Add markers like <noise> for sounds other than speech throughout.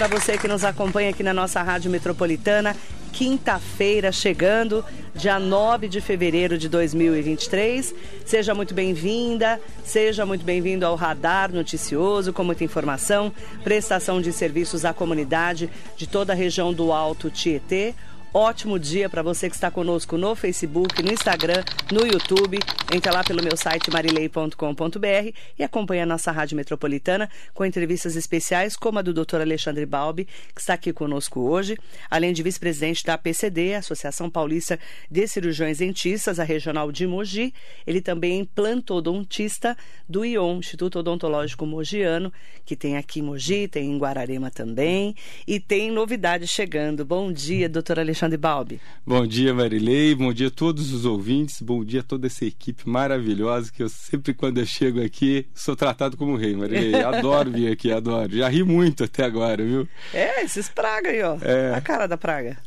para você que nos acompanha aqui na nossa Rádio Metropolitana. Quinta-feira chegando, dia 9 de fevereiro de 2023. Seja muito bem-vinda, seja muito bem-vindo ao Radar Noticioso, com muita informação, prestação de serviços à comunidade de toda a região do Alto Tietê. Ótimo dia para você que está conosco no Facebook, no Instagram, no YouTube. Entra lá pelo meu site marilei.com.br e acompanha a nossa Rádio Metropolitana com entrevistas especiais como a do Dr. Alexandre Balbi, que está aqui conosco hoje, além de vice-presidente da APCD, Associação Paulista de Cirurgiões Dentistas, a regional de Mogi. Ele também é plantodontista do ION, Instituto Odontológico Mogiano, que tem aqui em Mogi, tem em Guararema também, e tem novidade chegando. Bom dia, doutor Alexandre. Alexandre Balbi. Bom dia, Marilei. Bom dia a todos os ouvintes. Bom dia a toda essa equipe maravilhosa que eu sempre, quando eu chego aqui, sou tratado como rei, Marilei. <laughs> Adoro vir aqui, adoro. Já ri muito até agora, viu? É, esses praga aí, ó. É. A cara da praga.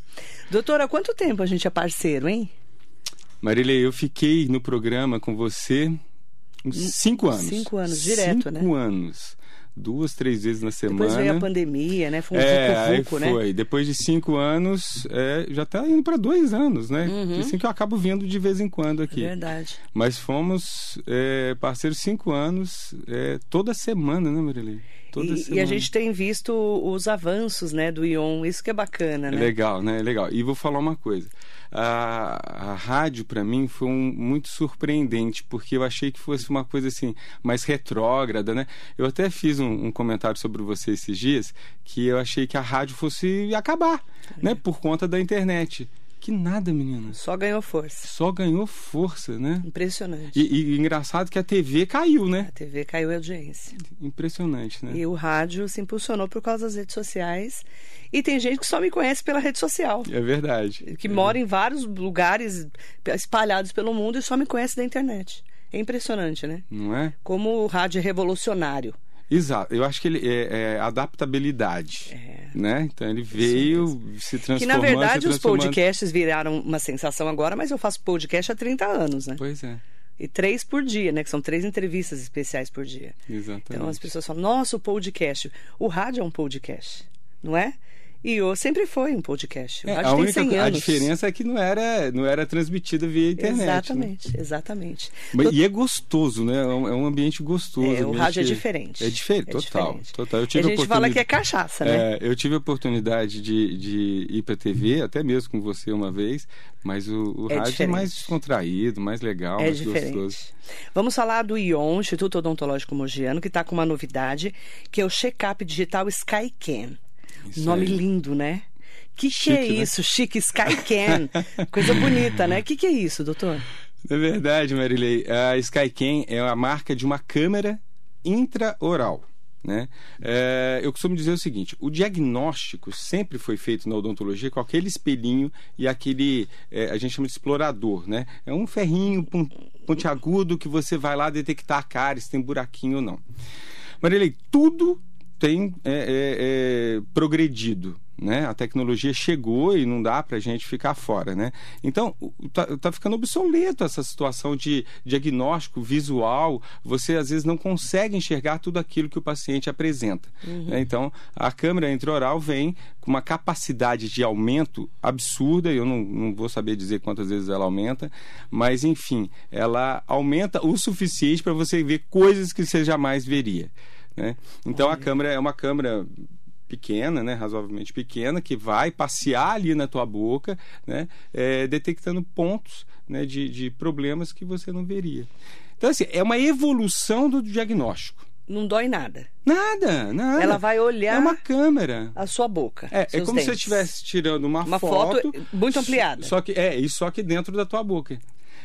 Doutora, há quanto tempo a gente é parceiro, hein? Marilei, eu fiquei no programa com você uns cinco anos. Cinco anos, direto, cinco né? Cinco anos duas, três vezes na semana. Depois veio a pandemia, né? Foi um é, vucu, né? foi. Depois de cinco anos, é, já está indo para dois anos, né? Uhum. Assim que eu acabo vindo de vez em quando aqui. É verdade. Mas fomos é, parceiros cinco anos, é, toda semana, né, Marilene? E, e, a gente tem visto os avanços né, do Ion, isso que é bacana, né? É legal, né? É legal. E vou falar uma coisa. A, a rádio, para mim, foi um, muito surpreendente, porque eu achei que fosse uma coisa assim, mais retrógrada, né? Eu até fiz um, um comentário sobre você esses dias, que eu achei que a rádio fosse acabar, é. né? Por conta da internet. Que nada, menina. Só ganhou força. Só ganhou força, né? Impressionante. E, e engraçado que a TV caiu, né? A TV caiu a audiência. Impressionante, né? E o rádio se impulsionou por causa das redes sociais. E tem gente que só me conhece pela rede social. É verdade. Que é mora em vários lugares espalhados pelo mundo e só me conhece da internet. É impressionante, né? Não é? Como o rádio é revolucionário. Exato, eu acho que ele é, é adaptabilidade, é. né? Então ele veio se transformando. Que na verdade os podcasts viraram uma sensação agora, mas eu faço podcast há 30 anos, né? Pois é. E três por dia, né? Que são três entrevistas especiais por dia. Exatamente. Então as pessoas falam, nossa, o podcast. O rádio é um podcast, não é? E o sempre foi um podcast. É, a única a diferença é que não era, não era transmitida via internet. Exatamente, né? exatamente. Mas. E é gostoso, né? É um, é ambiente gostoso. É, o rádio é diferente. É diferente, é total. Diferente. total. Eu tive a gente fala que é cachaça, né? É, eu tive a oportunidade de, de ir para a TV, até mesmo com você uma vez, mas o, o é rádio diferente. é mais descontraído, mais legal, é mais diferente. gostoso. Vamos falar do ION, Instituto Odontológico Mogiano, que está com uma novidade, que é o check-up digital SkyCam. Isso Nome aí. lindo, né? Que que é né? isso? Chique Skycan. Coisa bonita, né? Que que é isso, doutor? É verdade, Marilei. A Skycan é a marca de uma câmera intraoral. Né? É, eu costumo dizer o seguinte: o diagnóstico sempre foi feito na odontologia com aquele espelhinho e aquele, é, a gente chama de explorador. Né? É um ferrinho pontiagudo que você vai lá detectar a cara, se tem buraquinho ou não. Marilei, tudo tem é, é, é, progredido. Né? A tecnologia chegou e não dá para a gente ficar fora. Né? Então, está tá ficando obsoleto essa situação de diagnóstico visual. Você, às vezes, não consegue enxergar tudo aquilo que o paciente apresenta. Uhum. Né? Então, a câmera intraoral vem com uma capacidade de aumento absurda. Eu não, não vou saber dizer quantas vezes ela aumenta, mas, enfim, ela aumenta o suficiente para você ver coisas que você jamais veria. Né? Então a câmera é uma câmera pequena, né, razoavelmente pequena, que vai passear ali na tua boca, né, é, detectando pontos né, de, de problemas que você não veria. Então, assim, é uma evolução do diagnóstico. Não dói nada. Nada, nada. Ela vai olhar. É uma câmera. A sua boca. É, é como dentes. se você estivesse tirando uma, uma foto, foto muito ampliada. Só que é, e só que dentro da tua boca.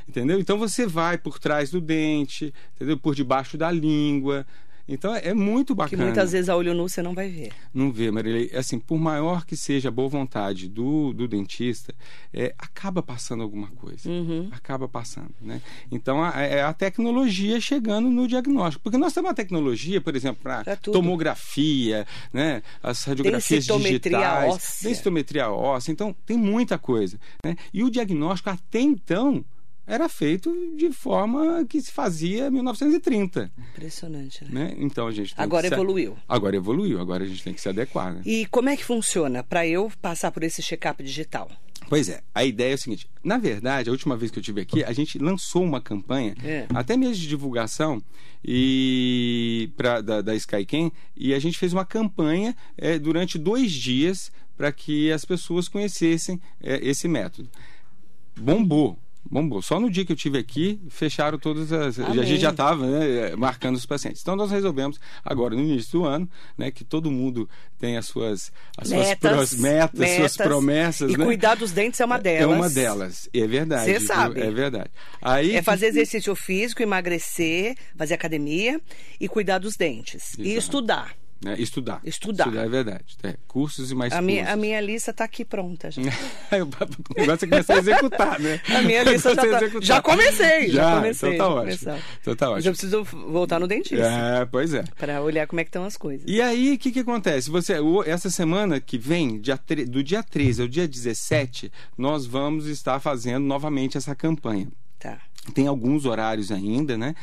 Entendeu? Então você vai por trás do dente, entendeu? Por debaixo da língua, então é muito bacana. Que muitas vezes a olho nu você não vai ver. Não vê, Marilei. Assim, por maior que seja a boa vontade do, do dentista, é, acaba passando alguma coisa. Uhum. Acaba passando, né? Então é a, a, tecnologia chegando no diagnóstico. Porque nós temos uma tecnologia, por exemplo, para tomografia, né? As radiografias digitais. Óssea. Densitometria óssea. Então tem muita coisa. Né? E o diagnóstico até então era feito de forma que se fazia em 1930. Impressionante, né? Né? Então a gente tem Agora que se- evoluiu. Agora evoluiu, agora a gente tem que se adequar. Né? E como é que funciona para eu passar por esse check-up digital? Pois é, a ideia é o seguinte: na verdade, a última vez que eu tive aqui, a gente lançou uma campanha, É. até mesmo de divulgação, e pra, da, da Skycam, e a gente fez uma campanha eh, durante dois dias para que as pessoas conhecessem eh, esse método. Bombou. Bombou. Só no dia que eu tive aqui, fecharam todas as. Amém. A gente já estava né, marcando os pacientes. Então, nós resolvemos, agora no início do ano, né, que todo mundo tem as suas, as suas Metas, pros- metas, suas promessas. E né? cuidar dos dentes é uma delas. É uma delas, é verdade. Cê viu? sabe. É verdade. Aí, É fazer exercício físico, emagrecer, fazer academia e cuidar dos dentes. E Exato. estudar. Né, estudar. Estudar. Estudar é verdade. É, cursos e mais A minha, cursos. a minha lista está aqui pronta já. <laughs> Negócio é começar a executar, né? <laughs> A minha lista já Você tá- já comecei, já comecei, Então tá já ótimo. começar. Então tá Mas eu ótimo. preciso voltar no dentista É, pois é. para olhar como é que estão as coisas. E aí, o que, que acontece? Você, essa semana que vem, dia tre- do dia 13 ao dia 17, nós vamos estar fazendo novamente essa campanha. Tá. Tem alguns horários ainda, né?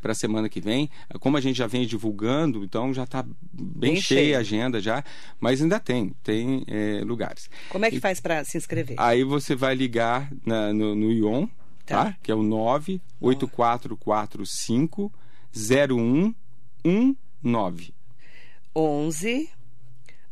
para a semana que vem. Como a gente já vem divulgando, então já está bem, Bem cheia a agenda já, mas ainda tem, tem é, lugares. Como é que faz para se inscrever? Aí você vai ligar na- no, no ION, tá. Tá. Que é o 98445 0119. 11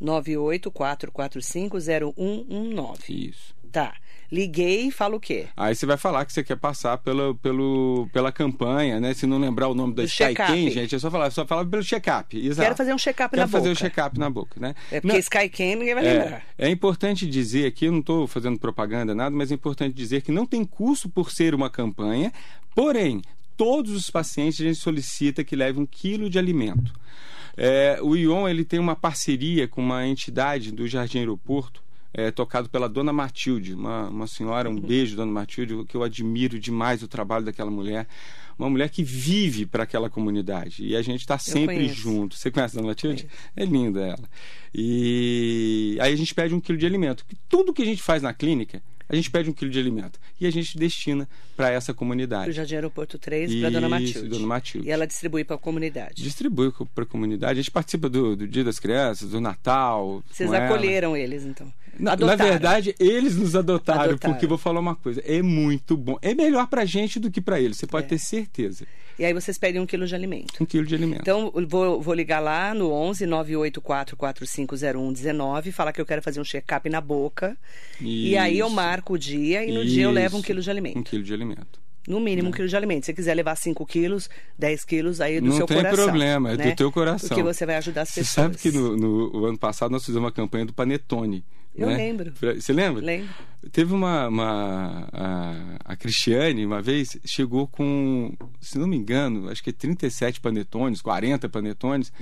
984450119. Isso. Tá. Liguei e falo o quê? Aí você vai falar que você quer passar pelo, pelo, pela campanha, né? Se não lembrar o nome da. Skycam, gente, é só falar, só falar pelo check-up. Quero fazer um check-up na Quero fazer o boca. check-up na boca, né? É porque Não- Skycam ninguém vai lembrar. É, é importante dizer aqui, eu não estou fazendo propaganda nada, mas é importante dizer que não tem custo por ser uma campanha, porém, todos os pacientes a gente solicita que leve um quilo de alimento. É, o ION ele tem uma parceria com uma entidade do Jardim Aeroporto, é, tocado pela Dona Matilde, uma, uma senhora, Uhum. um beijo, Dona Matilde, que eu admiro demais o trabalho daquela mulher. Uma mulher que vive para aquela comunidade. E a gente está sempre junto. Você conhece a Dona Matilde? É linda ela. E aí a gente pede um quilo de alimento. Tudo que a gente faz na clínica, a gente pede um quilo de alimento. E a gente destina para essa comunidade. Jardim Aeroporto 3 para Dona Isso, Matilde. Dona Matilde. E ela distribui para a comunidade. Distribui para a comunidade. A gente participa do, do Dia das Crianças, do Natal. Vocês com ela. acolheram eles, então? Na, na verdade, eles nos adotaram, Adotaram. porque vou falar uma coisa, é muito bom. É melhor pra gente do que pra eles, você pode É. ter certeza. E aí vocês pedem um quilo de alimento. Um quilo de alimento. Então, vou, vou ligar lá no 11 984 450119, falar que eu quero fazer um check-up na boca. E aí eu Isso. Marco o dia e no dia eu levo um Isso. quilo de alimento. Um quilo de alimento. No mínimo um quilo de alimento. Se você quiser levar 5 quilos, 10 quilos, aí é do Não seu tem coração. problema, é do né? teu coração. Porque você vai ajudar as Você pessoas. sabe que no, no- ano passado nós fizemos uma campanha do Panetone. Eu né? lembro. Você lembra? Lembro. Teve uma. uma a, a Cristiane, uma vez, chegou com, se não me engano, acho que 37 panetones, 40 panetones.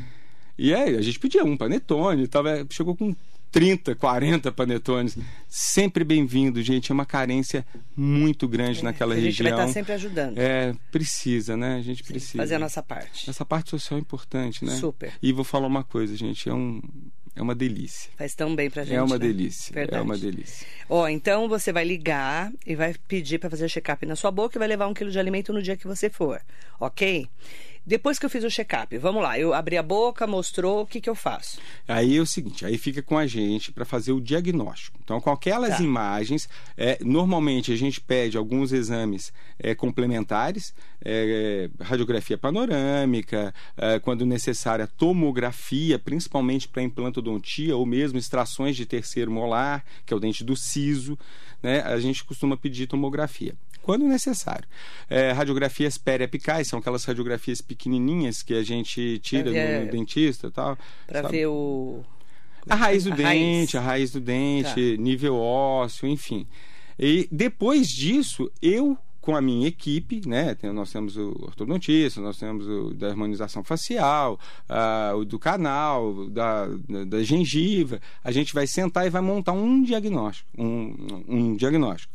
E aí, a gente pedia um panetone, tava, chegou com 30, 40 panetones. Sempre bem-vindo, gente. É uma carência muito grande naquela a gente região. vai estar sempre ajudando. É, precisa, né? A gente precisa. Fazer a nossa parte. Essa parte social é importante, né? Super. E vou falar uma coisa, gente, é, um, é uma delícia. Faz tão bem pra gente. é uma né? delícia. Verdade. É uma delícia. Ó, então você vai ligar e vai pedir para fazer check-up na sua boca e vai levar um quilo de alimento no dia que você for, ok? Depois que eu fiz o check-up, vamos lá, eu abri a boca, mostrou, o que, que eu faço? Aí é o seguinte, aí fica com a gente para fazer o diagnóstico. Então, com aquelas Tá. imagens, é, normalmente a gente pede alguns exames é, complementares, é, radiografia panorâmica, é, quando necessária, tomografia, principalmente para implantodontia ou mesmo extrações de terceiro molar, que é o dente do siso, né? A gente costuma pedir tomografia. Quando necessário. É, radiografias periapicais, são aquelas radiografias pequenininhas que a gente tira no, no dentista e tal. Para ver o. A raiz do A dente, raiz. a raiz do dente, Tá. nível ósseo, enfim. E depois disso, eu com a minha equipe, né? tem- Nós temos o ortodontista, nós temos o da harmonização facial, o do canal, da, da, da gengiva. A gente vai sentar e vai montar um diagnóstico, um, um diagnóstico.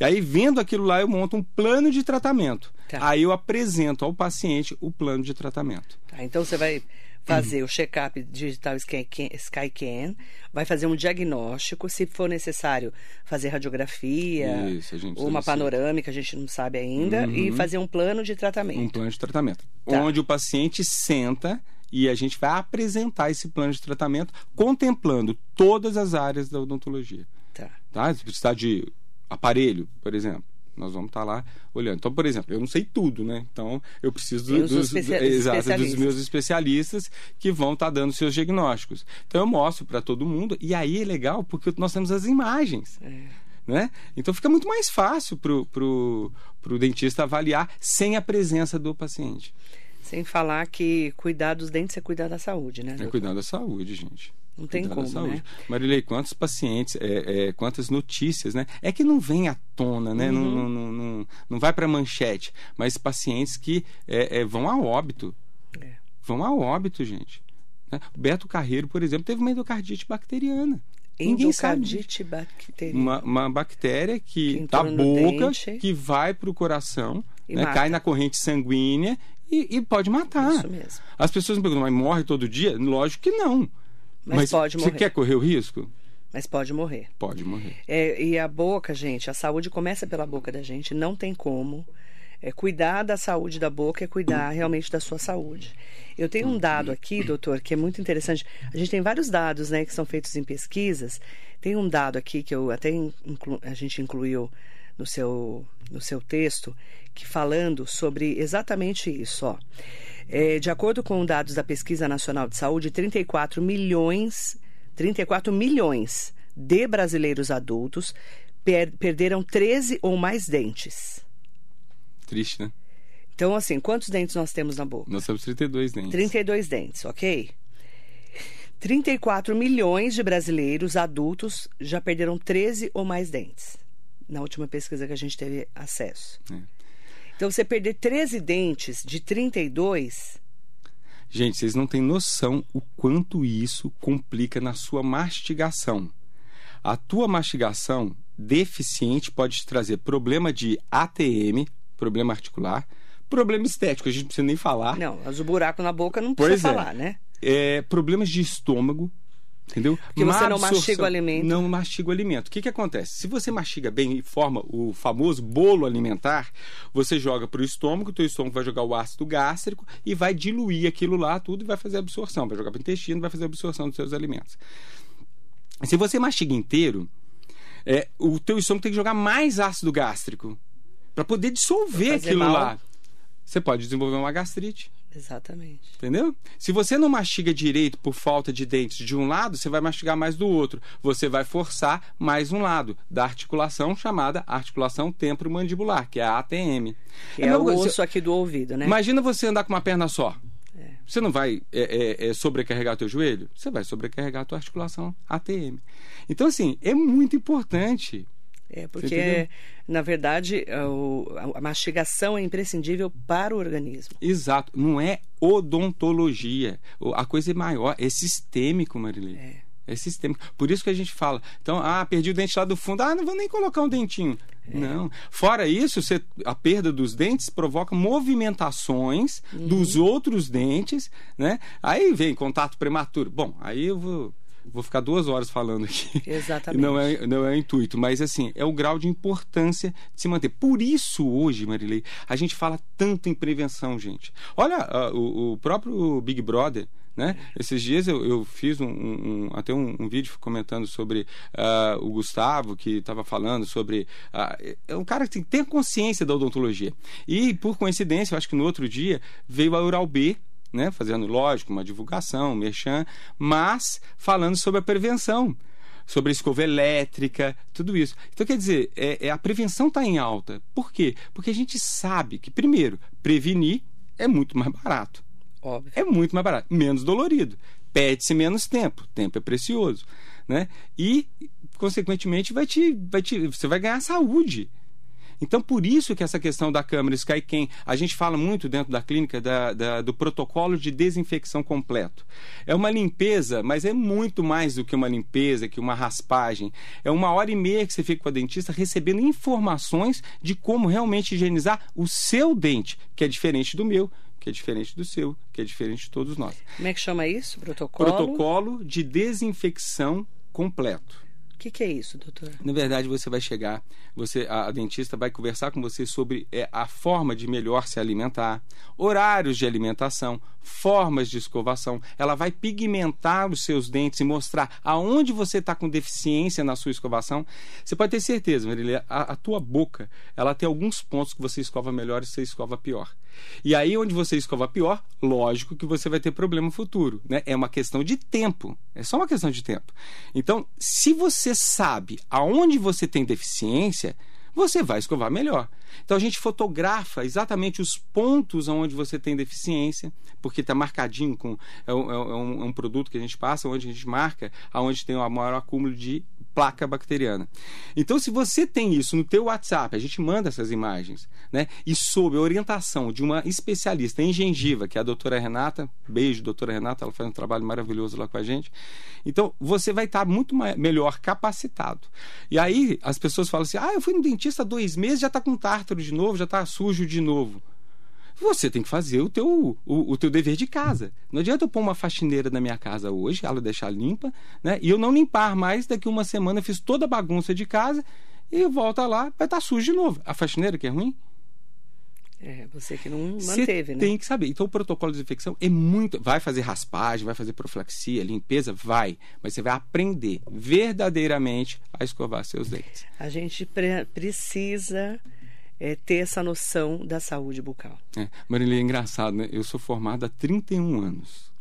E aí, vendo aquilo lá, eu monto um plano de tratamento. Tá. Aí eu apresento ao paciente o plano de tratamento. Tá, então você vai fazer o check-up digital SkyCan, vai fazer um diagnóstico, se for necessário fazer radiografia, Isso, ou uma panorâmica, a gente não sabe ainda, e fazer um plano de tratamento. Um plano de tratamento. Tá. Onde o paciente senta e a gente vai apresentar esse plano de tratamento contemplando todas as áreas da odontologia. Tá. Tá? Se precisar de aparelho, por exemplo, nós vamos estar lá olhando. Então, por exemplo, eu não sei tudo, né? Então, eu preciso dos, especia- exato, dos meus especialistas que vão estar dando seus diagnósticos. Então, eu mostro para todo mundo e aí é legal porque nós temos as imagens. É. Né? Então fica muito mais fácil para o pro, pro dentista avaliar sem a presença do paciente. Sem falar que cuidar dos dentes é cuidar da saúde, né? É doutor? cuidar da saúde, gente. Não tem como, saúde. né? Marilei, quantos pacientes, é, é, quantas notícias, né? É que não vem à tona, né? Não, Uhum. não, não, não, não vai para manchete, mas pacientes que é, é, vão a óbito. É. Vão a óbito, gente. né? Beto Carreiro, por exemplo, teve uma endocardite bacteriana. Endocardite bacteriana. Uma, uma bactéria Que que da no boca, dente. que vai para o coração, né? cai na corrente sanguínea e, e pode matar. Isso mesmo. As pessoas me perguntam, mas morre todo dia? Lógico que não. Mas pode você morrer. quer correr o risco? Mas pode morrer. Pode morrer. É, e a boca, gente, a saúde começa pela boca da gente, não tem como. É, cuidar da saúde da boca é cuidar realmente da sua saúde. Eu tenho um dado aqui, doutor, que é muito interessante. A gente tem vários dados, né, que são feitos em pesquisas. Tem um dado aqui que eu até inclu- a gente incluiu no seu, no seu texto, que falando sobre exatamente isso, ó. É, de acordo com dados da Pesquisa Nacional de Saúde, 34 milhões, 34 milhões de brasileiros adultos per- perderam 13 ou mais dentes. Triste, né? Então, assim, quantos dentes nós temos na boca? Nós temos 32 dentes. 32 dentes, ok? 34 milhões de brasileiros adultos já perderam 13 ou mais dentes. Na última pesquisa que a gente teve acesso. É. Então, você perder 13 dentes de 32, Gente, vocês não têm noção o quanto isso complica na sua mastigação. A tua mastigação deficiente pode te trazer problema de ATM, problema articular, problema estético, a gente não precisa nem falar. não, mas o buraco na boca não Pois precisa é. falar, né? É, problemas de estômago, entendeu? Porque você Má não absorção- mastiga o alimento. Não mastiga o alimento. O que, que acontece? Se você mastiga bem e forma o famoso bolo alimentar, você joga para o estômago, o teu estômago vai jogar o ácido gástrico e vai diluir aquilo lá tudo e vai fazer absorção. Vai jogar para o intestino vai fazer absorção dos seus alimentos. Se você mastiga inteiro, é, o teu estômago tem que jogar mais ácido gástrico para poder dissolver aquilo mal. lá. Você pode desenvolver uma gastrite. Exatamente. Entendeu? Se você não mastiga direito por falta de dentes de um lado, você vai mastigar mais do outro. Você vai forçar mais um lado da articulação chamada articulação temporomandibular, que é a ATM. Que É é, o osso aqui do ouvido, né? Imagina você andar com uma perna só. É. Você não vai é, é, é, sobrecarregar teu joelho? Você vai sobrecarregar a tua articulação ATM. Então, assim, é muito importante. É, porque, na verdade, é a mastigação é imprescindível para o organismo. Exato. Não é odontologia. A coisa é maior, é sistêmico, Marilei. É. É sistêmico. Por isso que a gente fala. Então, ah, perdi o dente lá do fundo. Ah, não vou nem colocar um dentinho. É. Não. Fora isso, você- a perda dos dentes provoca movimentações Uhum. dos outros dentes, né? Aí vem contato prematuro. Bom, aí eu vou, vou ficar duas horas falando aqui. Exatamente. <laughs> Não é, não é o intuito, mas assim, é o grau de importância de se manter. Por isso, hoje, Marilei, a gente fala tanto em prevenção, gente. Olha, ah, o, o próprio Big Brother. Né? Esses dias eu, eu fiz um, um- até um, um vídeo comentando sobre ah, o Gustavo, que estava falando sobre. ah, é um cara que tem- consciência da odontologia. E, por coincidência, eu acho que no outro dia veio a Ural B, né, fazendo, lógico, uma divulgação, um merchan, mas falando sobre a prevenção, sobre a escova elétrica, tudo isso. Então, quer dizer, é, é- a prevenção está em alta. Por quê? Porque a gente sabe que, primeiro, prevenir é muito mais barato. Óbvio. É muito mais barato, menos dolorido. Pede-se menos tempo, tempo é precioso. Né? E, consequentemente, vai te, vai te, você vai ganhar saúde. Então, por isso que essa questão da câmera SkyCam, a gente fala muito dentro da clínica da- da- do protocolo de desinfecção completo. É uma limpeza, mas é muito mais do que uma limpeza, que uma raspagem. É uma hora e meia que você fica com a dentista recebendo informações de como realmente higienizar o seu dente, que é diferente do meu, que é diferente do seu, que é diferente de todos nós. Como é que chama isso? Protocolo? Protocolo de desinfecção completo. O que, que, é isso, doutor? Na verdade, você vai chegar, você, a, a dentista vai conversar com você sobre é, a forma de melhor se alimentar, horários de alimentação, formas de escovação. Ela vai pigmentar os seus dentes e mostrar aonde você está com deficiência na sua escovação. Você pode ter certeza, Marília, a, a tua boca, ela tem alguns pontos que você escova melhor e você escova pior. E aí, onde você escova pior, lógico que você vai ter problema futuro. Né? É uma questão de tempo. É só uma questão de tempo. Então, se você sabe aonde você tem deficiência, você vai escovar melhor. Então a gente fotografa exatamente os pontos onde você tem deficiência, porque está marcadinho com é um, é, um, é um, produto que a gente passa, onde a gente marca aonde tem o maior acúmulo de placa bacteriana. Então, se você tem isso no teu WhatsApp, a gente manda essas imagens, né? E sob a orientação de uma especialista em gengiva, que é a doutora Renata, beijo, doutora Renata, ela faz um trabalho maravilhoso lá com a gente. Então, você vai estar muito melhor capacitado. E aí, as pessoas falam assim, ah, eu fui no dentista há dois meses, já está com tártaro de novo, já está sujo de novo você tem que fazer o teu, o, o, teu dever de casa. Não adianta eu pôr uma faxineira na minha casa hoje, ela deixar limpa, né? E eu não limpar mais, daqui uma semana eu fiz toda a bagunça de casa e volta lá, vai estar tá sujo de novo. A faxineira que é ruim? É, você que não manteve, né? Tem que saber. Então o protocolo de desinfecção é muito. Vai fazer raspagem, vai fazer profilaxia, limpeza? Vai. Mas você vai aprender verdadeiramente a escovar seus dentes. A gente pre precisa é, ter essa noção da saúde bucal. É, é engraçado, né? Eu sou formado há 31 anos.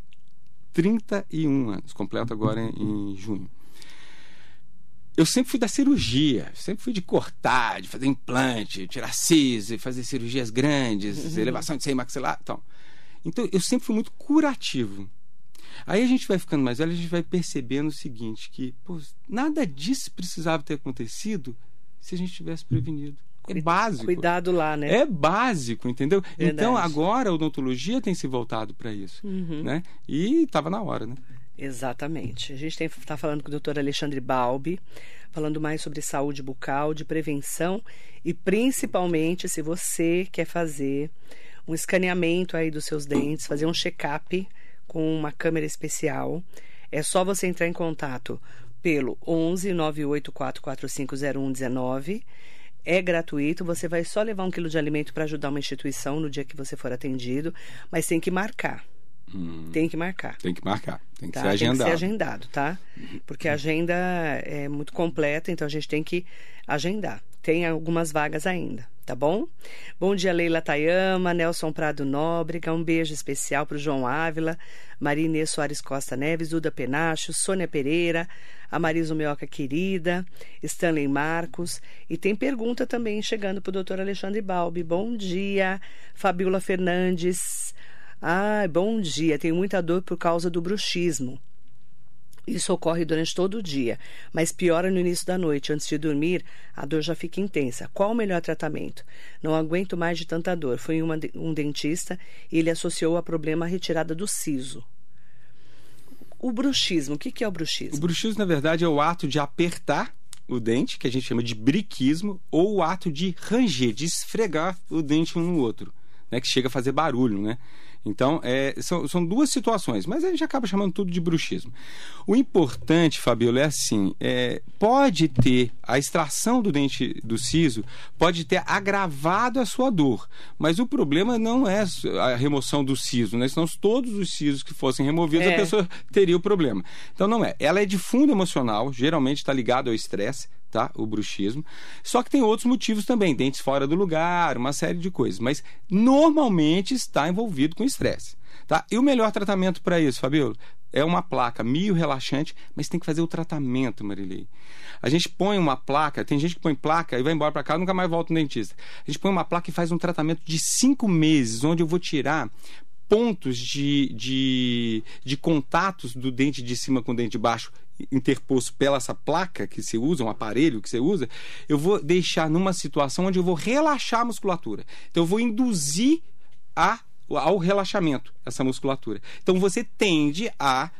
31 anos, completo agora em, em junho. Eu sempre fui da cirurgia, sempre fui de cortar, de fazer implante, tirar siso, fazer cirurgias grandes, uhum. elevação de seio maxilar. Então, então, eu sempre fui muito curativo. Aí a gente vai ficando mais velho, a gente vai percebendo o seguinte, que pô, nada disso precisava ter acontecido se a gente tivesse prevenido. É básico. Cuidado lá, né? É básico, entendeu? Verdade. Então agora a odontologia tem se voltado para isso, uhum. né? E estava na hora, né? Exatamente. A gente está falando com o doutor Alexandre Balbi, falando mais sobre saúde bucal, de prevenção e principalmente se você quer fazer um escaneamento aí dos seus dentes, fazer um check-up com uma câmera especial, é só você entrar em contato pelo 11 984 450119 é gratuito, você vai só levar um quilo de alimento para ajudar uma instituição no dia que você for atendido, mas tem que marcar. Hum, tem que marcar. Tem que marcar. Tem que tá? ser agendado. Tem que ser agendado, tá? Porque a agenda é muito completa, então a gente tem que agendar. Tem algumas vagas ainda tá bom? Bom dia, Leila Tayama, Nelson Prado Nóbrega, um beijo especial para o João Ávila, Maria Soares Costa Neves, Duda Penacho, Sônia Pereira, a Marisa Mioca querida, Stanley Marcos, e tem pergunta também chegando para o doutor Alexandre Balbi. Bom dia, Fabiola Fernandes. Ah, bom dia, tenho muita dor por causa do bruxismo. Isso ocorre durante todo o dia, mas piora no início da noite. Antes de dormir, a dor já fica intensa. Qual o melhor tratamento? Não aguento mais de tanta dor. Fui uma, um dentista e ele associou a problema a retirada do siso. O bruxismo, o que, que é o bruxismo? O bruxismo, na verdade, é o ato de apertar o dente, que a gente chama de briquismo, ou o ato de ranger, de esfregar o dente um no outro, né, que chega a fazer barulho, né? Então, é, são, são duas situações, mas a gente acaba chamando tudo de bruxismo. O importante, Fabiola, é assim: é, pode ter a extração do dente do siso, pode ter agravado a sua dor, mas o problema não é a remoção do siso, né? Senão todos os sisos que fossem removidos, é. a pessoa teria o problema. Então, não é. Ela é de fundo emocional, geralmente está ligado ao estresse tá? O bruxismo. Só que tem outros motivos também, dentes fora do lugar, uma série de coisas, mas normalmente está envolvido com estresse, tá? E o melhor tratamento para isso, Fabiola, é uma placa meio relaxante, mas tem que fazer o tratamento, Marilei. A gente põe uma placa, tem gente que põe placa e vai embora para casa nunca mais volta no dentista. A gente põe uma placa e faz um tratamento de cinco meses, onde eu vou tirar pontos de, de, de contatos do dente de cima com o dente de baixo interposto pela essa placa que se usa, um aparelho que você usa, eu vou deixar numa situação onde eu vou relaxar a musculatura. Então eu vou induzir a, ao relaxamento essa musculatura. Então você tende a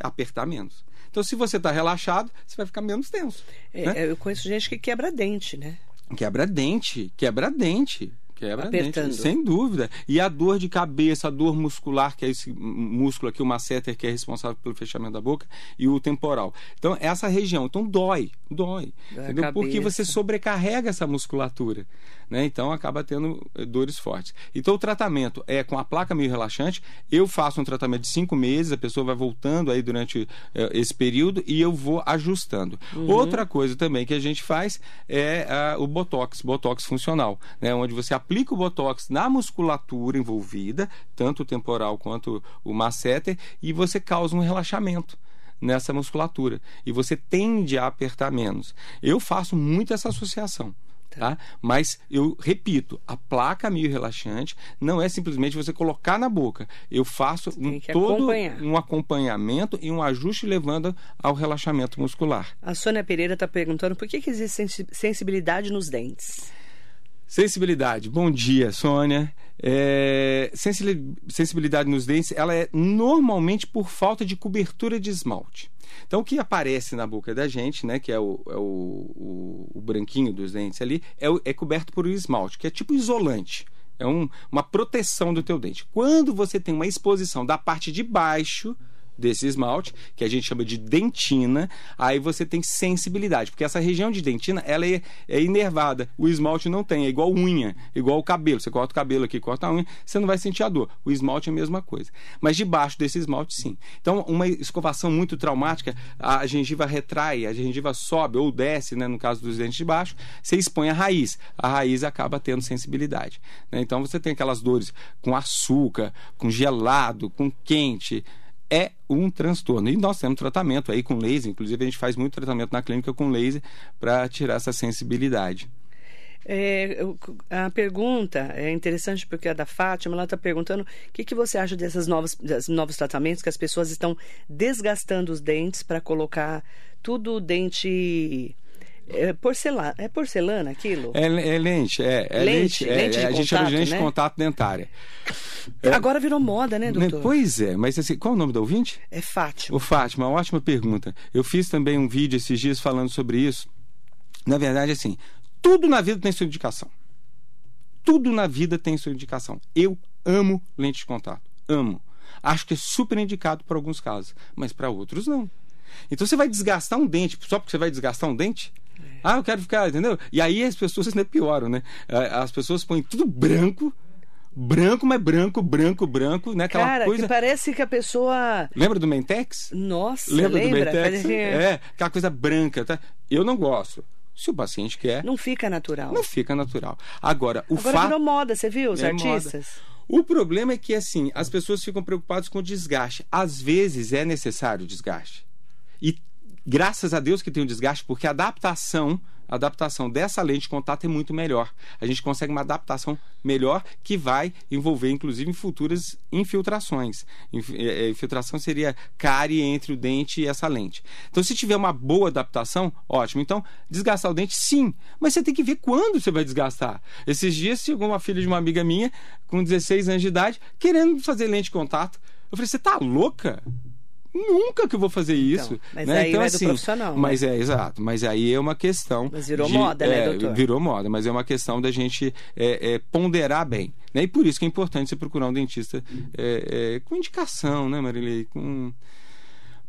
apertar menos. Então se você está relaxado, você vai ficar menos tenso. É, né? Eu conheço gente que quebra dente, né? Quebra dente, quebra dente Quebra Apertando. dente, sem dúvida. E a dor de cabeça, a dor muscular, que é esse músculo aqui, o masseter, que é responsável pelo fechamento da boca, e o temporal. Então, essa região. Então, dói, dói. Dói? Porque você sobrecarrega essa musculatura. Né? Então, acaba tendo eh, dores fortes. Então, o tratamento é com a placa meio relaxante. Eu faço um tratamento de cinco meses, a pessoa vai voltando aí durante eh, esse período e eu vou ajustando. Outra coisa também que a gente faz é ah, o Botox, Botox funcional, né? onde você aplica o Botox na musculatura envolvida, tanto o temporal quanto o masseter, e você causa um relaxamento nessa musculatura e você tende a apertar menos. Eu faço muito essa associação. Tá? Mas eu repito, a placa meio relaxante não é simplesmente você colocar na boca. Eu faço um, todo acompanhar. um acompanhamento e um ajuste levando ao relaxamento muscular. A Sônia Pereira está perguntando por que, que existe sensi- sensibilidade nos dentes. Sensibilidade. Bom dia, Sônia. É, sensibilidade nos dentes, ela é normalmente por falta de cobertura de esmalte. Então, o que aparece na boca da gente, né, que é o, é o, o- o branquinho dos dentes ali, é, é coberto por um esmalte, que é tipo isolante. É um- uma proteção do teu dente. Quando você tem uma exposição da parte de baixo desse esmalte, que a gente chama de dentina, aí você tem sensibilidade, porque essa região de dentina, ela é, é inervada, o esmalte não tem, é igual unha, igual o cabelo, você corta o cabelo aqui, corta a unha, você não vai sentir a dor, o esmalte é a mesma coisa, mas debaixo desse esmalte sim. Então, uma escovação muito traumática, a gengiva retrai, a gengiva sobe ou desce, né, no caso dos dentes de baixo, você expõe a raiz, a raiz acaba tendo sensibilidade, né? então você tem aquelas dores com açúcar, com gelado, com quente, é um transtorno. E nós temos tratamento aí com laser, inclusive a gente faz muito tratamento na clínica com laser para tirar essa sensibilidade. É, a pergunta é interessante porque a da Fátima, ela está perguntando o que, que você acha desses novos, desses novos tratamentos que as pessoas estão desgastando os dentes para colocar tudo dente é, porcelana. É porcelana aquilo? É, é lente, é, é Lente, lente, é, lente de é, a gente chama de lente né? de contato dentária. <laughs> Agora virou moda, né, Né, doutor? Pois é, mas assim, qual o nome do ouvinte? É Fátima. Ô Fátima, ótima pergunta. Eu fiz também um vídeo esses dias falando sobre isso. Na verdade, assim, tudo na vida tem sua indicação. Tudo na vida tem sua indicação. Eu amo lente de contato. Amo. Acho que é super indicado para alguns casos, mas para outros não. Então você vai desgastar um dente só porque você vai desgastar um dente? Ah, eu quero ficar, entendeu? E aí as pessoas ainda pioram, né? Ah, As pessoas põem tudo branco, branco, mas branco, branco, branco, né? Aquela Cara, coisa. que parece que a pessoa. Lembra do Mentex? Nossa, Lembra, lembra? do Mentex? Parecia- É, aquela coisa branca, tá? Eu não gosto. Se o paciente quer, não, Não fica natural. fica natural. Agora, o Agora fato. virou moda, você viu? Os É moda. artistas. O problema é que, assim, as pessoas ficam preocupadas com o desgaste. Às vezes é necessário o desgaste. E graças a Deus que tem o desgaste, porque a adaptação, a adaptação dessa lente de contato é muito melhor. A gente consegue uma adaptação melhor que vai envolver, inclusive, futuras infiltrações. Inf- eh, eh, Infiltração seria cárie entre o dente e essa lente. Então, se tiver uma boa adaptação, ótimo. Então, desgastar o dente, sim. Mas você tem que ver quando você vai desgastar. Esses dias chegou uma filha de uma amiga minha, com 16 anos de idade, querendo fazer lente de contato. Eu falei, você tá louca? Nunca que eu vou fazer isso. mas né? aí então, do assim, profissional, né? Mas é, exato. Mas aí é uma questão. Mas virou de- moda, né, é, doutor? Virou moda, mas é uma questão da gente é, é, ponderar bem. Né? E por isso que é importante você procurar um dentista é, é, com indicação, né, Marilei? Com...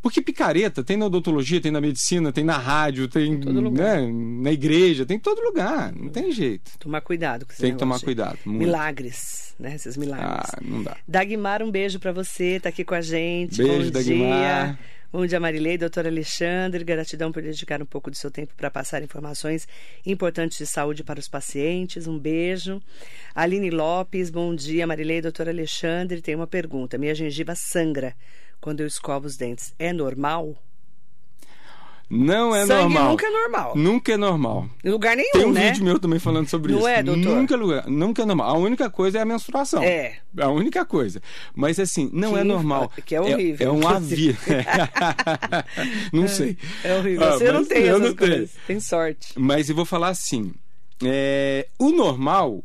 Porque picareta tem na odontologia, tem na medicina, tem na rádio, tem né, na igreja, tem em todo lugar. Não tem jeito. Tomar cuidado com esse Tem que tomar cuidado. Muito. Milagres, né? Esses milagres. Ah, não dá. Dagmar, um beijo pra você, tá aqui com a gente. Beijo, Bom Dagmar. dia. Bom dia, Marilei, doutor Alexandre. Gratidão por dedicar um pouco do seu tempo para passar informações importantes de saúde para os pacientes. Um beijo. Aline Lopes, bom dia, Marilei, doutor Alexandre. Tem uma pergunta. Minha gengiva sangra quando eu escovo os dentes. É normal? Não é Sangue normal. nunca é normal. Nunca é normal. Em lugar nenhum, Tem um né? vídeo meu também falando sobre Não isso. é, doutor? Nunca, é lugar- nunca é normal. A única coisa é a menstruação. É. A única coisa. Mas assim, não Que é normal. que é horrível, É, um <laughs> inclusive. aviso. não sei. É horrível. Ah, Você não tem eu essas não tenho. coisas. Tem sorte. Mas eu vou falar assim: é, o normal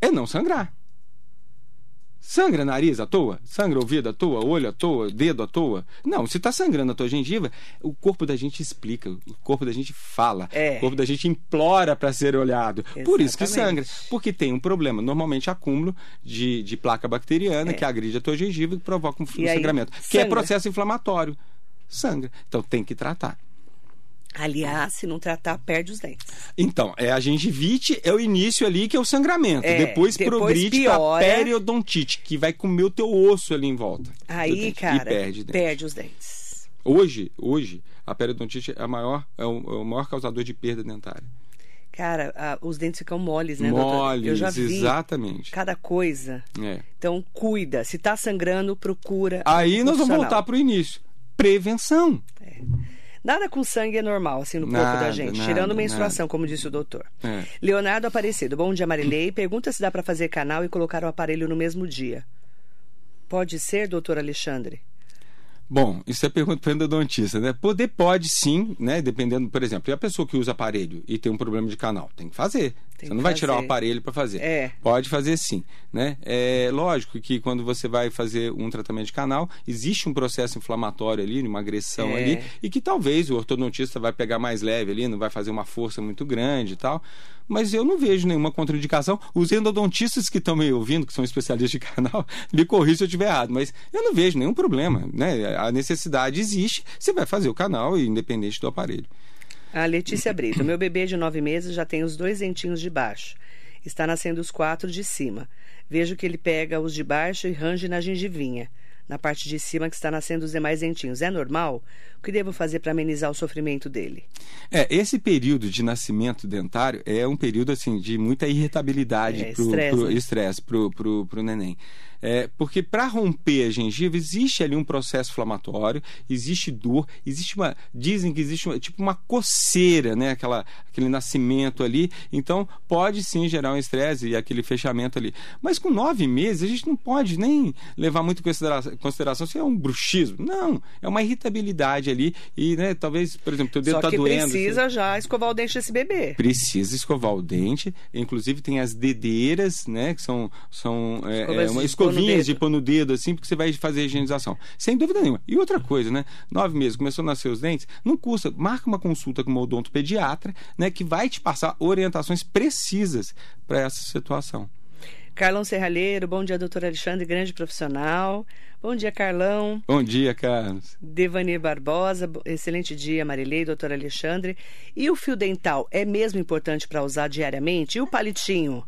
é não sangrar. Sangra nariz à toa? Sangra ouvido à toa? Olho à toa? Dedo à toa? Não, se está sangrando a tua gengiva, o corpo da gente explica, o corpo da gente fala, É. o corpo da gente implora para ser olhado. Por isso que Exatamente. sangra, porque tem um problema, normalmente acúmulo de, de placa bacteriana que agride a tua gengiva e provoca um, É. E aí, sangramento, que é sangra. processo inflamatório. Sangra. Então tem que tratar. Aliás, se não tratar, perde os dentes. Então, é a gengivite é o início ali que é o sangramento. É, depois, depois progride piora. periodontite, que vai comer o teu osso ali em volta. Aí, dente, cara, perde, dente. os dentes. Hoje, hoje, a periodontite é, a maior, é, o, é o maior causador de perda dentária. Cara, ah, os dentes ficam moles, né, doutor? Moles, Eu já vi exatamente. cada coisa. É. Então, cuida. Se tá sangrando, procura. Aí nós vamos voltar para o início. Prevenção. Nada com sangue é normal, assim, no corpo Nada, da gente. nada, tirando menstruação, como disse o doutor. É. Leonardo Aparecido. Bom dia, Marilei. Pergunta se dá para fazer canal e colocar o aparelho no mesmo dia. Pode ser, doutor Alexandre? Bom, isso é pergunta para o endodontista, né? Poder pode sim, né? Dependendo, por exemplo, e a pessoa que usa aparelho e tem um problema de canal, tem que fazer. Tem você não vai tirar o fazer. aparelho para fazer. É. Pode fazer sim, né? É lógico que quando você vai fazer um tratamento de canal, existe um processo inflamatório ali, uma agressão É. ali, e que talvez o ortodontista vai pegar mais leve ali, não vai fazer uma força muito grande e tal. Mas eu não vejo nenhuma contraindicação. Os endodontistas que estão me ouvindo, que são especialistas de canal, <laughs> me corrijam se eu estiver errado, mas eu não vejo nenhum problema, né? A necessidade existe, você vai fazer o canal, independente do aparelho. A Letícia Brito. Meu bebê de nove meses já tem os dois dentinhos de baixo. Está nascendo os quatro de cima. Vejo que ele pega os de baixo e range na gengivinha. Na parte de cima que está nascendo os demais dentinhos. É normal? O que devo fazer para amenizar o sofrimento dele? É, esse período de nascimento dentário é um período assim de muita irritabilidade É, pro estresse, pro- né? estresse pro, pro, pro neném. É, porque para romper a gengiva existe ali um processo inflamatório, existe dor, existe uma. Dizem que existe uma, tipo uma coceira, né? Aquela, aquele nascimento ali. Então pode sim gerar um estresse e aquele fechamento ali. Mas com nove meses a gente não pode nem levar muito em consideração, se é um bruxismo. Não, é uma irritabilidade ali. E, né, talvez, por exemplo, teu dedo Só tá que doendo. precisa já escovar o dente desse bebê. Precisa escovar o dente, inclusive tem as dedeiras, né? Que são, são é, é, uma de pôr no escovinhas de pôr no dedo, assim, porque você vai fazer a higienização. Sem dúvida nenhuma. E outra coisa, né? Nove meses, começou a nascer os dentes, não custa, marca uma consulta com uma odontopediatra, né? Que vai te passar orientações precisas para essa situação. Carlão Serralheiro, bom dia, doutor Alexandre, grande profissional. Bom dia, Carlão. Bom dia, Carlos. Devanir Barbosa, bo- excelente dia, Marilei, doutor Alexandre. E o fio dental é mesmo importante para usar diariamente? E o palitinho?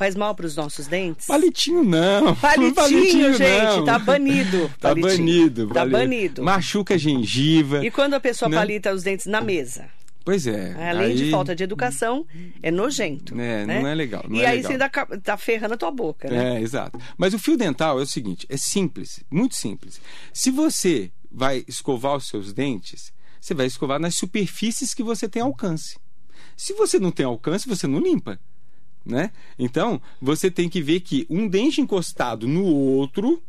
Faz mal para os nossos dentes? Palitinho não. <laughs> Palitinho, gente, não. tá banido. <laughs> Tá palitinho. banido. Tá palitinho. banido. Machuca a gengiva. E quando a pessoa Né? palita os dentes na mesa? Pois é. Além de aí- falta de educação, é nojento. É, né? não é legal, não e é aí legal. você ainda tá ferrando a tua boca, né? É, exato. Mas o fio dental é o seguinte: é simples, muito simples. Se você vai escovar os seus dentes, você vai escovar nas superfícies que você tem alcance. Se você não tem alcance, você não limpa. Né? Então, você tem que ver que um dente encostado no outro,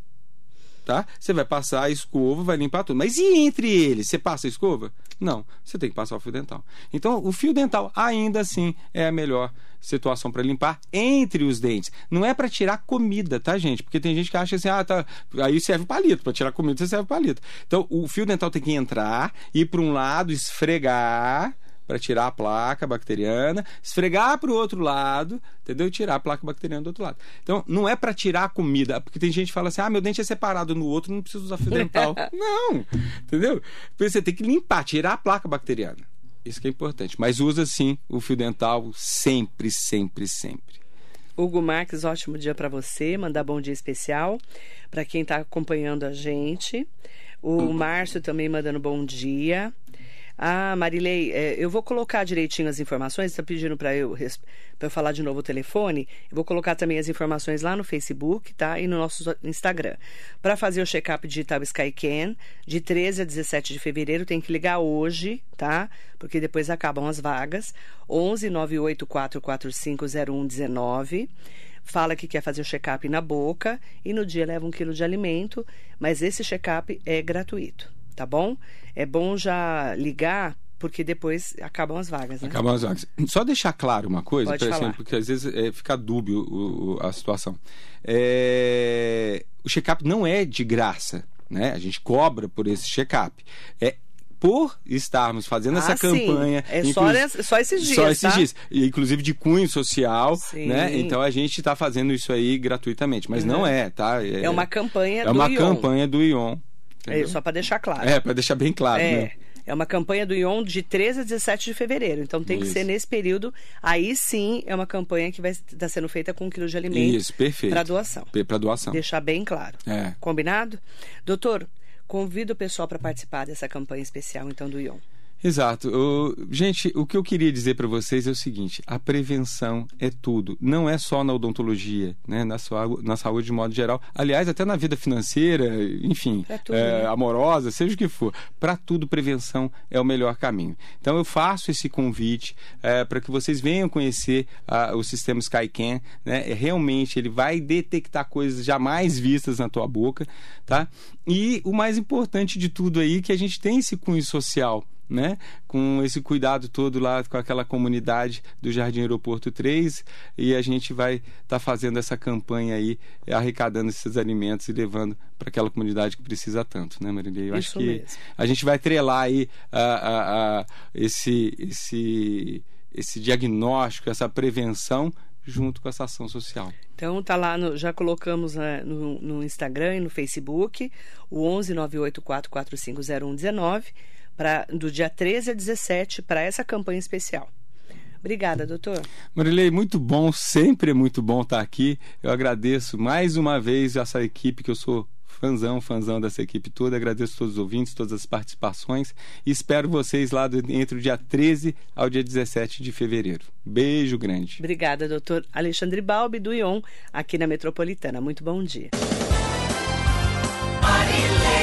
tá? Você vai passar a escova, vai limpar tudo. Mas e entre eles? Você passa a escova? Não, você tem que passar o fio dental. Então, o fio dental ainda assim é a melhor situação para limpar entre os dentes. Não é para tirar comida, tá, gente? Porque tem gente que acha assim, ah, tá, aí serve palito, para tirar comida você serve palito. Então, o fio dental tem que entrar, ir para um lado, esfregar para tirar a placa bacteriana, esfregar para o outro lado, entendeu? E tirar a placa bacteriana do outro lado. Então, não é para tirar a comida, porque tem gente que fala assim: ah, meu dente é separado no outro, não preciso usar fio dental. <laughs> não, entendeu? Você tem que limpar, tirar a placa bacteriana. Isso que é importante. Mas usa sim o fio dental sempre, sempre, sempre. Hugo Marques, ótimo dia para você. Mandar bom dia especial para quem está acompanhando a gente. O Márcio também mandando bom dia. Ah, Marilei, é, eu vou colocar direitinho as informações. Está pedindo para eu, eu falar de novo o telefone. Eu vou colocar também as informações lá no Facebook, tá? E no nosso Instagram. Para fazer o check-up digital Skycan, de 13 a 17 de fevereiro, tem que ligar hoje, tá? Porque depois acabam as vagas. 11 984 0119 fala que quer fazer o check-up na boca e no dia leva um quilo de alimento, mas esse check-up é gratuito, tá bom? É bom já ligar porque depois acabam as vagas, né? Acabam as vagas. Só deixar claro uma coisa, por exemplo, porque às vezes é, fica dúbio o- o- a situação. É, o check-up não é de graça, né? A gente cobra por esse check-up. É por estarmos fazendo essa Ah, sim. campanha. É só, só esses dias, Só esses tá? dias. Inclusive de cunho social, Sim. né? Então a gente está fazendo isso aí gratuitamente. Mas não é, tá? É uma campanha é do uma ION. campanha do ION. É, entendeu? só para deixar claro. É, para deixar bem claro, É, né? é uma campanha do ION de 13 a 17 de fevereiro. Então tem que Isso. ser nesse período. Aí sim é uma campanha que vai estar sendo feita com um quilo de alimento Isso, perfeito. para doação. Para doação. Deixar bem claro. É. Combinado? Doutor, convido o pessoal para participar dessa campanha especial, então, do ION. Exato. O- gente, o que eu queria dizer para vocês é o seguinte: a prevenção é tudo. Não é só na odontologia, né? na, sua, na saúde de modo geral. Aliás, até na vida financeira, enfim, tudo, é, né? amorosa, seja o que for. Para tudo, prevenção é o melhor caminho. Então, eu faço esse convite para que vocês venham conhecer ah, o sistema SkyCan. Né? É, realmente, ele vai detectar coisas jamais vistas na tua boca. Tá? E o mais importante de tudo aí, que a gente tem esse cunho social né? Com esse cuidado todo lá com aquela comunidade do Jardim Aeroporto 3 e a gente vai estar tá fazendo essa campanha aí, arrecadando esses alimentos e levando para aquela comunidade que precisa tanto, né, Marilei? Eu Isso acho que mesmo. a gente vai trelar aí a, a, a, esse, esse, esse diagnóstico, essa prevenção junto com essa ação social. Então tá lá, no- já colocamos né, no, no Instagram e no Facebook, o 11 984450119, pra, do dia 13 a 17, para essa campanha especial. Obrigada, doutor. Marilei, muito bom, sempre é muito bom estar aqui. Eu agradeço mais uma vez essa equipe que eu sou fãzão, fãzão dessa equipe toda. Agradeço todos os ouvintes, todas as participações e espero vocês lá do- entre o dia 13 ao dia 17 de fevereiro. Beijo grande. Obrigada, doutor Alexandre Balbi, do ION, aqui na Metropolitana. Muito bom dia. Marilei.